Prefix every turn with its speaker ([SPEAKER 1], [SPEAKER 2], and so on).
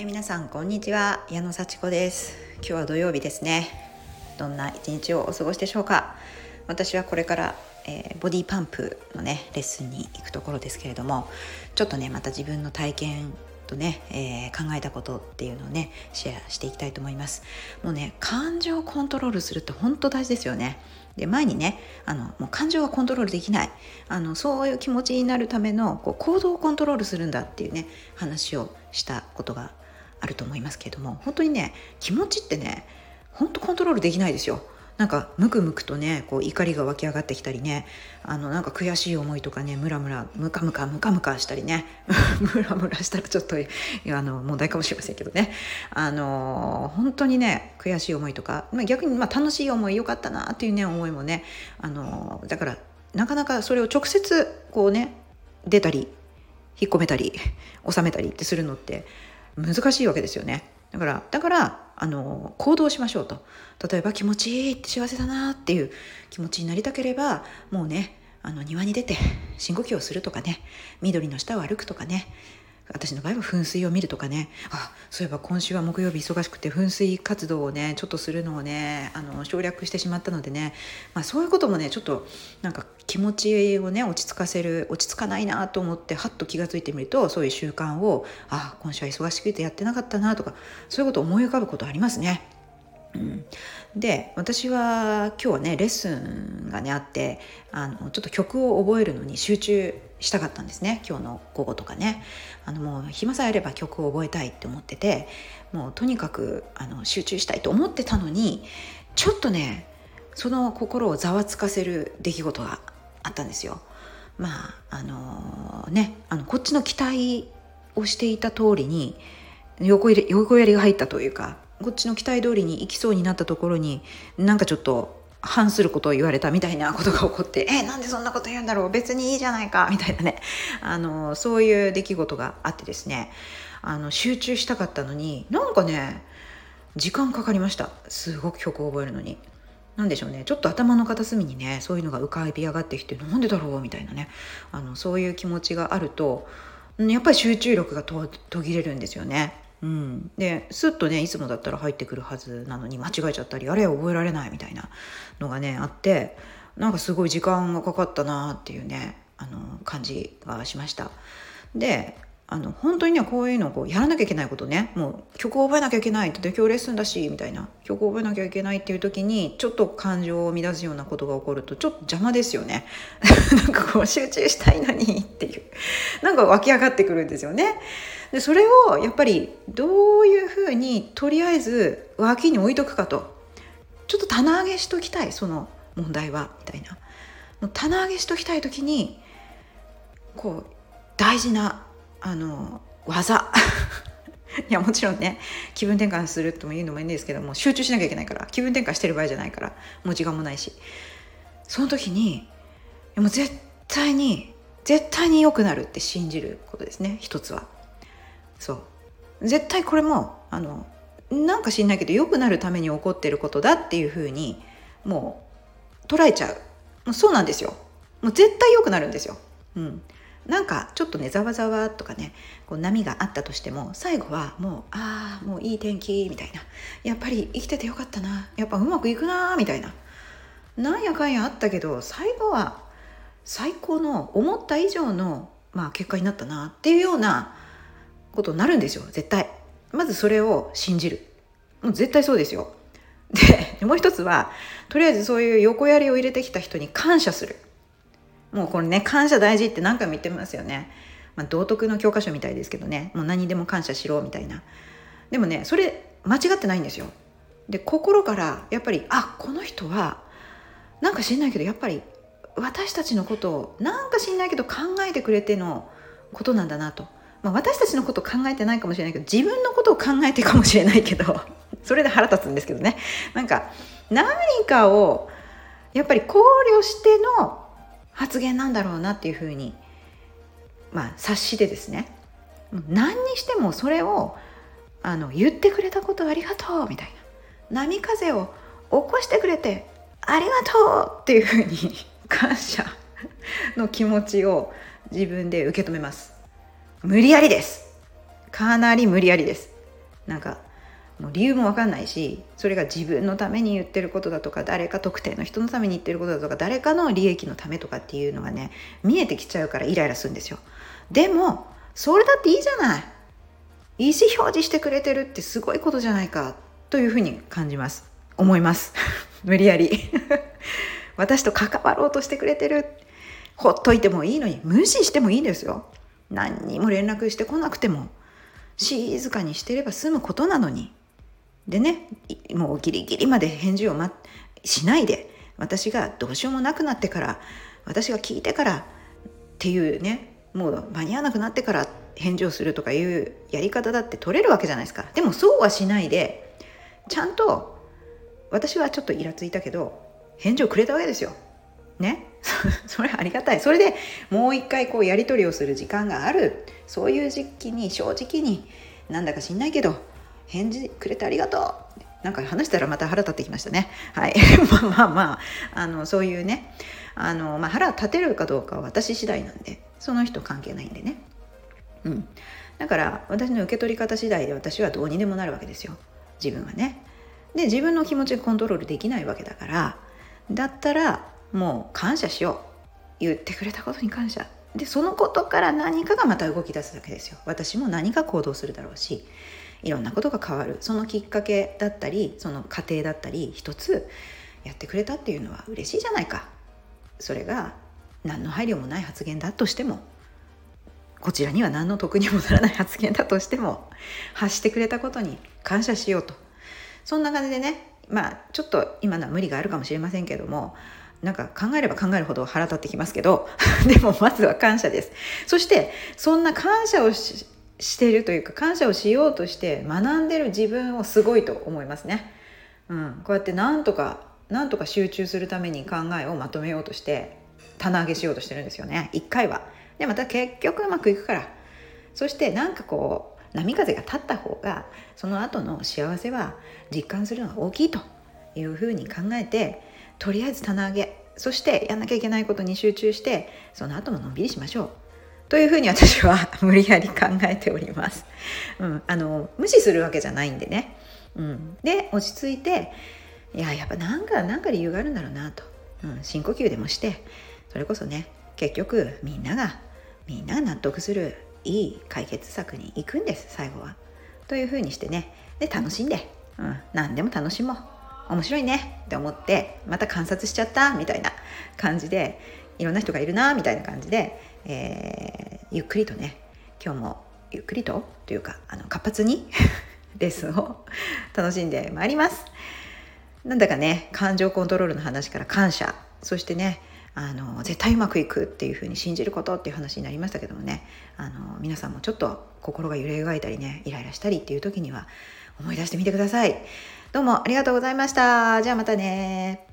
[SPEAKER 1] え皆さんこんにちは。矢野幸子です。今日は土曜日ですね。どんな一日をお過ごしでしょうか。私はこれから、えー、ボディパンプのねレッスンに行くところですけれどもちょっとねまた自分の体験とね、えー、考えたことっていうのをねシェアしていきたいと思います。もうね感情をコントロールするって本当大事ですよね。で前にねあのもう感情はコントロールできない。あのそういう気持ちになるためのこう行動をコントロールするんだっていうね話をしたことがあると思いますけれども本当にね気持ちってね本当コントロールできないですよ。なんかムクムクとねこう怒りが湧き上がってきたりねあのなんか悔しい思いとかねムラムラムカムカムカムカしたりね ムラムラしたらちょっとあの問題かもしれませんけどねあの本当にね悔しい思いとか、まあ、逆にまあ楽しい思いよかったなっていうね思いもねあのだからなかなかそれを直接こうね出たり引っ込めたり収めたりってするのって難しいわけですよね。だからだからあの行動しましょうと例えば気持ちいいって幸せだなっていう気持ちになりたければもうねあの庭に出て深呼吸をするとかね緑の下を歩くとかね私の場合は噴水を見るとかねあそういえば今週は木曜日忙しくて噴水活動をねちょっとするのをねあの省略してしまったのでね、まあ、そういうこともねちょっとなんか気持ちをね落ち着かせる落ち着かないなと思ってはっと気が付いてみるとそういう習慣をあ今週は忙しくてやってなかったなとかそういうことを思い浮かぶことありますね。うん、で私は今日はねレッスンがねあってあのちょっと曲を覚えるのに集中したかったんですね。今日の午後とかね。あのもう暇さえあれば曲を覚えたいって思っててもうとにかくあの集中したいと思ってたのにちょっとねその心をざわつかせる出来事があったんですよ。まああのー、ねあのこっちの期待をしていた通りに横入れ横やりが入ったというかこっちの期待通りに行きそうになったところになんかちょっと反することを言われたみたいなことが起こって「えなんでそんなこと言うんだろう？別にいいじゃないか」みたいなね。あのそういう出来事があってですね。あの集中したかったのになんかね時間かかりました。すごく曲を覚えるのに。なんでしょうねちょっと頭の片隅にねそういうのが浮かび上がってきてなんでだろうみたいなねあのそういう気持ちがあるとやっぱり集中力が途切れるんですよね。うん、でスッとねいつもだったら入ってくるはずなのに間違えちゃったりあれ覚えられないみたいなのがねあってなんかすごい時間がかかったなっていうねあの感じがしました。であの本当にねこういうのをこうやらなきゃいけないことね。もう曲を覚えなきゃいけないって今日レッスンだしみたいな。曲を覚えなきゃいけないっていう時にちょっと感情を乱すようなことが起こるとちょっと邪魔ですよね。なんかこう集中したいのにっていう。なんか湧き上がってくるんですよね。でそれをやっぱりどういうふうにとりあえず脇に置いとくかと。ちょっと棚上げしときたいその問題はみたいな。棚上げしときたい時にこう大事なあの技。いやもちろんね気分転換するとも言うのもいいんですけども集中しなきゃいけないから気分転換してる場合じゃないからもう時間もないし。その時にもう絶対に絶対に良くなるって信じることですね一つは。そう。絶対これもあのなんか知んないけど良くなるために起こってることだっていうふうにもう捉えちゃう。もうそうなんですよ。もう絶対良くなるんですよ。うん。なんかちょっとねざわざわとかねこう波があったとしても最後はもうああもういい天気みたいな。やっぱり生きててよかったな。やっぱうまくいくなみたいな。なんやかんやあったけど最後は最高の思った以上の、まあ、結果になったなっていうようなことになるんですよ絶対。まずそれを信じる。もう絶対そうですよ。でもう一つはとりあえずそういう横やりを入れてきた人に感謝する。もうこれね感謝大事って何回も言ってますよね、まあ、道徳の教科書みたいですけどね。もう何でも感謝しろみたいな。でもねそれ間違ってないんですよ。で心からやっぱりあこの人はなんか知んないけどやっぱり私たちのことをなんか知んないけど考えてくれてのことなんだなと、まあ、私たちのこと考えてないかもしれないけど自分のことを考えてかもしれないけど それで腹立つんですけどね。なんか何かをやっぱり考慮しての発言なんだろうなっていうふうに、まあ、察してですね。何にしてもそれをあの言ってくれたことありがとうみたいな。波風を起こしてくれてありがとうっていうふうに 感謝の気持ちを自分で受け止めます。無理やりです。かなり無理やりです。なんか理由も分かんないしそれが自分のために言ってることだとか誰か特定の人のために言ってることだとか誰かの利益のためとかっていうのがね見えてきちゃうからイライラするんですよ。でもそれだっていいじゃない。意思表示してくれてるってすごいことじゃないかというふうに感じます。思います。無理やり。私と関わろうとしてくれてる。ほっといてもいいのに無視してもいいんですよ。何にも連絡してこなくても静かにしてれば済むことなのに。でねもうギリギリまで返事を、ま、しないで私がどうしようもなくなってから私が聞いてからっていうねもう間に合わなくなってから返事をするとかいうやり方だって取れるわけじゃないですか。でもそうはしないでちゃんと私はちょっとイラついたけど返事をくれたわけですよ。ね？それありがたい。それでもう一回こうやり取りをする時間がある。そういう時期に正直になんだか知んないけど返事くれてありがとうなんか話したらまた腹立ってきましたね。はい。まあまあまあ、あの、そういうね、あの、まあ腹立てるかどうかは私次第なんで、その人関係ないんでね。うん。だから私の受け取り方次第で私はどうにでもなるわけですよ。自分はね。で、自分の気持ちがコントロールできないわけだから、だったらもう感謝しよう。言ってくれたことに感謝。で、そのことから何かがまた動き出すだけですよ。私も何か行動するだろうし。いろんなことが変わる。そのきっかけだったりその過程だったり一つやってくれたっていうのは嬉しいじゃないか。それが何の配慮もない発言だとしてもこちらには何の得にもならない発言だとしても発してくれたことに感謝しようと。そんな感じでねまあちょっと今のは無理があるかもしれませんけどもなんか考えれば考えるほど腹立ってきますけど でもまずは感謝です。そしてそんな感謝をしてるというか感謝をしようとして学んでる自分をすごいと思いますね。うん、こうやってなんとかなんとか集中するために考えをまとめようとして棚上げしようとしてるんですよね一回は。でまた結局うまくいくからそしてなんかこう波風が立った方がその後の幸せは実感するのが大きいというふうに考えてとりあえず棚上げそしてやんなきゃいけないことに集中してその後ものんびりしましょう。というふうに私は 無理やり考えております。うん、あの無視するわけじゃないんでね。うん、で落ち着いていややっぱなんかなんか理由があるんだろうなと、うん、深呼吸でもしてそれこそね結局みんながみんなが納得するいい解決策に行くんです最後は。というふうにしてねで楽しんで、うん、何でも楽しもう面白いねって思ってまた観察しちゃったみたいな感じでいろんな人がいるなみたいな感じでえー、ゆっくりとね今日もゆっくりとというかあの活発に レッスンを楽しんでまいります。なんだかね感情コントロールの話から感謝。そしてねあの絶対うまくいくっていうふうに信じることっていう話になりましたけどもね。あの皆さんもちょっと心が揺れ動いたりねイライラしたりっていう時には思い出してみてください。どうもありがとうございました。じゃあまたね。